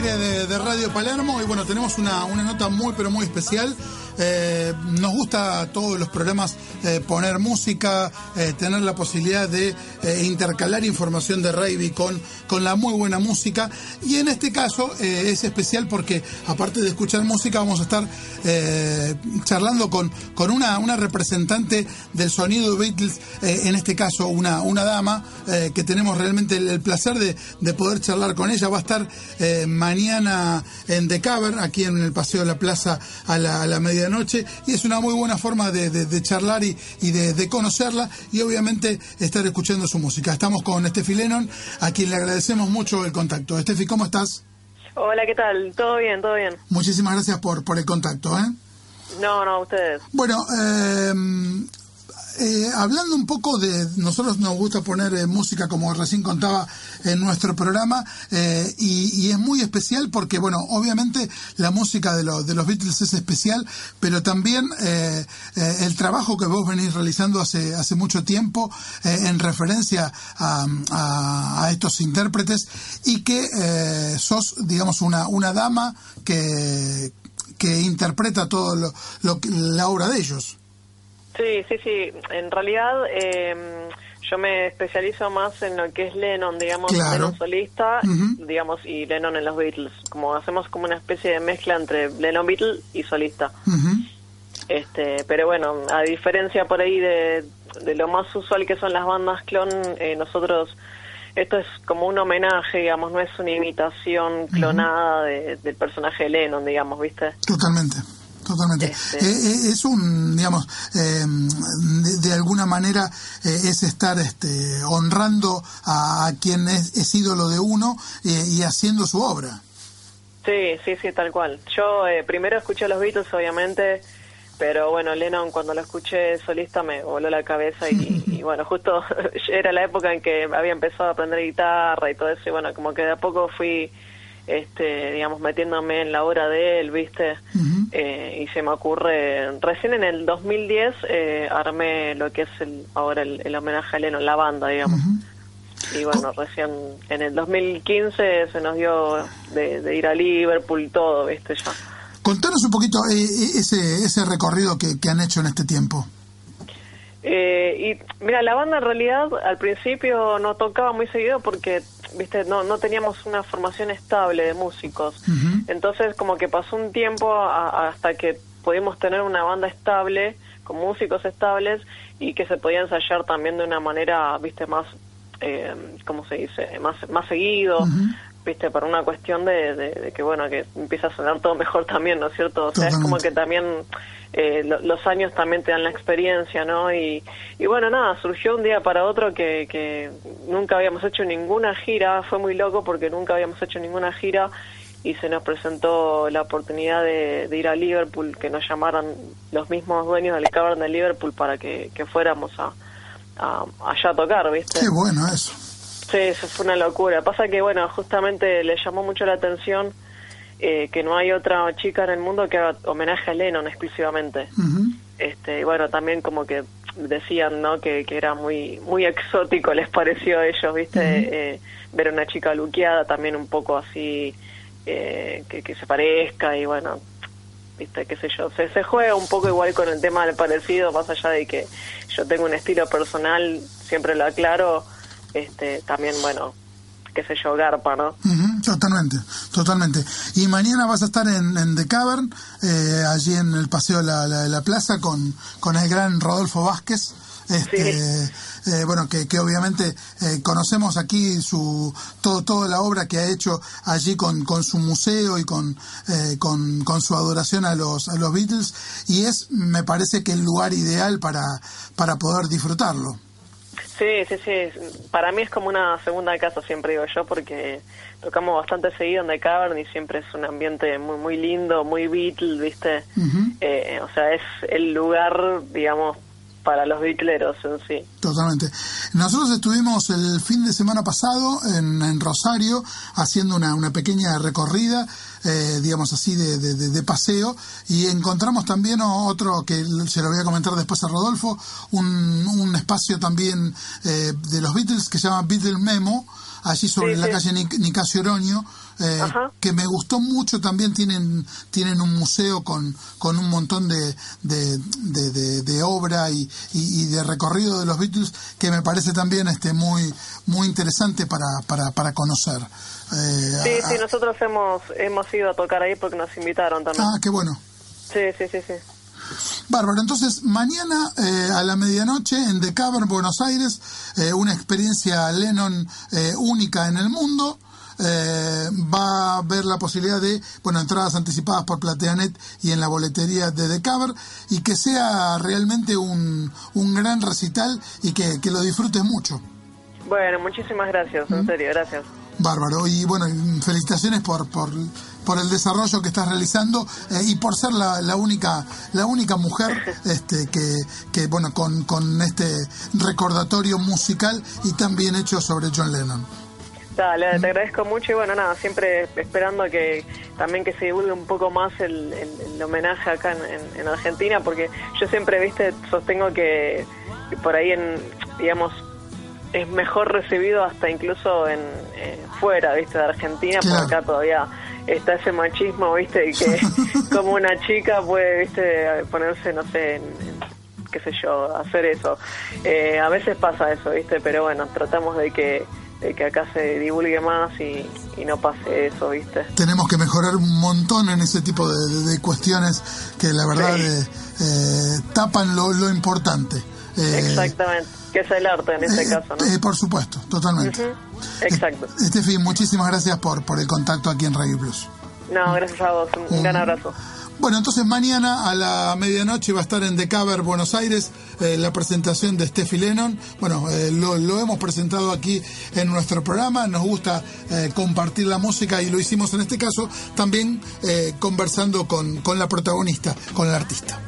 aire de, Radio Palermo. Y bueno, tenemos una, una nota muy pero muy especial eh, nos gusta todos los programas eh, poner música, eh, tener la posibilidad de intercalar información de Ravi con, con la muy buena música. Y en este caso es especial porque, aparte de escuchar música, vamos a estar charlando con, con una, una representante del sonido Beatles, en este caso una, una dama, que tenemos realmente el, placer de, de, poder charlar con ella. Va a estar mañana en The Cavern, aquí en el Paseo de la Plaza a la, a la medianoche noche y es una muy buena forma de, charlar y, de, conocerla y obviamente estar escuchando su música. Estamos con Estefi Lennon, a quien le agradecemos mucho el contacto. Estefi, ¿cómo estás? Hola, ¿qué tal? ¿Todo bien? ¿Todo bien? Muchísimas gracias por, por el contacto. ¿eh? No, no, ustedes. Bueno, eh, eh, hablando un poco de, nosotros nos gusta poner eh, música como recién contaba en nuestro programa eh, y, es muy especial porque, bueno, obviamente la música de, de los Beatles es especial, pero también el trabajo que vos venís realizando hace, hace mucho tiempo en referencia a, estos intérpretes y que sos, digamos, una, una dama que, que interpreta todo lo, la obra de ellos. Sí, sí, sí. En realidad eh, yo me especializo más en lo que es Lennon, digamos, Lennon solista, digamos, y Lennon en los Beatles. Como hacemos como una especie de mezcla entre Lennon Beatles y solista. Este, pero bueno, a diferencia por ahí de, lo más usual que son las bandas clon, eh, nosotros esto es como un homenaje, digamos, no es una imitación clonada del personaje de Lennon, digamos, ¿viste? Totalmente totalmente. Este. Eh, eh, es un, digamos, em, de, alguna manera eh, es estar este, honrando a, quien es, ídolo de uno y haciendo su obra. Sí, sí, sí, tal cual. Yo primero escuché a los Beatles, obviamente, pero bueno, Lennon cuando lo escuché solista me voló la cabeza y, y bueno, justo era la época en que había empezado a aprender guitarra y todo eso y bueno, como que de a poco fui este, digamos, metiéndome en la obra de él, ¿viste? Eh, y se me ocurre, recién en el 2010 eh, armé lo que es el, ahora el, homenaje a Lennon, la banda, digamos. Y bueno, recién en el 2015 se nos dio de, ir a Liverpool todo, ¿viste? Ya. Contanos un poquito eh, ese, ese recorrido que, que han hecho en este tiempo. Eh, y mira, la banda en realidad al principio no tocaba muy seguido porque, viste, no, no teníamos una formación estable de músicos. Entonces como que pasó un tiempo hasta que pudimos tener una banda estable, con músicos estables y que se podía ensayar también de una manera, viste, más, eh, ¿cómo se dice? Más, más seguido. Viste, por una cuestión de, de, que, bueno, que empieza a sonar todo mejor también, ¿no es cierto? O sea, es como que también eh, los años también te dan la experiencia, ¿no? Y, y bueno, nada, surgió un día para otro que, que nunca habíamos hecho ninguna gira, fue muy loco porque nunca habíamos hecho ninguna gira y se nos presentó la oportunidad de, ir a Liverpool, que nos llamaran los mismos dueños del Cavern de Liverpool para que, fuéramos a, allá a tocar, ¿viste? Qué bueno eso. Sí, eso fue una locura. Pasa que, bueno, justamente le llamó mucho la atención eh, que no hay otra chica en el mundo que haga homenaje a Lennon exclusivamente. este, y bueno, también como que decían ¿no? que, que era muy muy exótico, les pareció a ellos, ¿viste? eh, ver a una chica luqueada también un poco así, eh, que, que se parezca y bueno, viste qué sé yo se, se juega un poco igual con el tema del parecido más allá de que yo tengo un estilo personal siempre lo aclaro este también bueno qué sé yo, garpa, ¿no? totalmente, totalmente. Y mañana vas a estar en, en The Cavern, eh, allí en el Paseo de la, la, Plaza, con, con el gran Rodolfo Vázquez. Este, eh, bueno, que, que obviamente eh, conocemos aquí su todo toda la obra que ha hecho allí con, con su museo y con, con, con, su adoración a los, a los Beatles y es, me parece que el lugar ideal para, para poder disfrutarlo. Sí, sí, sí. Para mí es como una segunda casa, siempre digo yo, porque tocamos bastante seguido en The Cavern y siempre es un ambiente muy muy lindo, muy Beatle, ¿viste? Eh, o sea, es el lugar, digamos, para los bicleros en sí. Totalmente. Nosotros estuvimos el fin de semana pasado en, Rosario haciendo una, una pequeña recorrida, eh, digamos así, de, de, paseo y encontramos también otro que se lo voy a comentar después a Rodolfo, un, un espacio también eh, de los Beatles que se llama Beatle Memo, allí sobre la calle Nicasio Oroño, eh, que me gustó mucho. También tienen, tienen un museo con, con un montón de, de, de, obra y, y, de recorrido de los Beatles que me parece también este muy, muy interesante para, para, para conocer. Eh, sí, sí, nosotros hemos, hemos ido a tocar ahí porque nos invitaron también. Ah, qué bueno. Sí, sí, sí, sí. Bárbaro, entonces mañana eh, a la medianoche en The Cavern, Buenos Aires, eh, una experiencia Lennon eh, única en el mundo. va a haber la posibilidad de, bueno, entradas anticipadas por PlateaNet y en la boletería de The Cavern y que sea realmente un, un gran recital y que, que lo disfrutes mucho. Bueno, muchísimas gracias, en serio, gracias. Bárbaro, y bueno, felicitaciones por, por, por el desarrollo que estás realizando eh, y por ser la, la, única la única mujer este, que, que bueno, con, con este recordatorio musical y tan bien hecho sobre John Lennon. Dale, te agradezco mucho y bueno, nada, siempre esperando que también que se divulgue un poco más el, el, homenaje acá en, en, Argentina, porque yo siempre, viste, sostengo que por ahí en, digamos, es mejor recibido hasta incluso en eh, fuera, viste, de Argentina, porque acá todavía está ese machismo, viste, y que como una chica puede, viste, ponerse, no sé, qué sé yo, hacer eso. Eh, a veces pasa eso, viste, pero bueno, tratamos de que de que acá se divulgue más y, no pase eso, ¿viste? Tenemos que mejorar un montón en ese tipo de, cuestiones que la verdad eh, tapan lo, lo importante. Exactamente que es el arte en este caso, ¿no? Eh, por supuesto, totalmente. Exacto. Estefi, muchísimas gracias por, por el contacto aquí en Radio Plus. No, gracias a vos, un, gran abrazo. Bueno, entonces mañana a la medianoche va a estar en The Cover Buenos Aires eh, la presentación de Steffi Lennon. Bueno, eh, lo, hemos presentado aquí en nuestro programa, nos gusta compartir la música y lo hicimos en este caso también conversando con, con la protagonista, con el artista.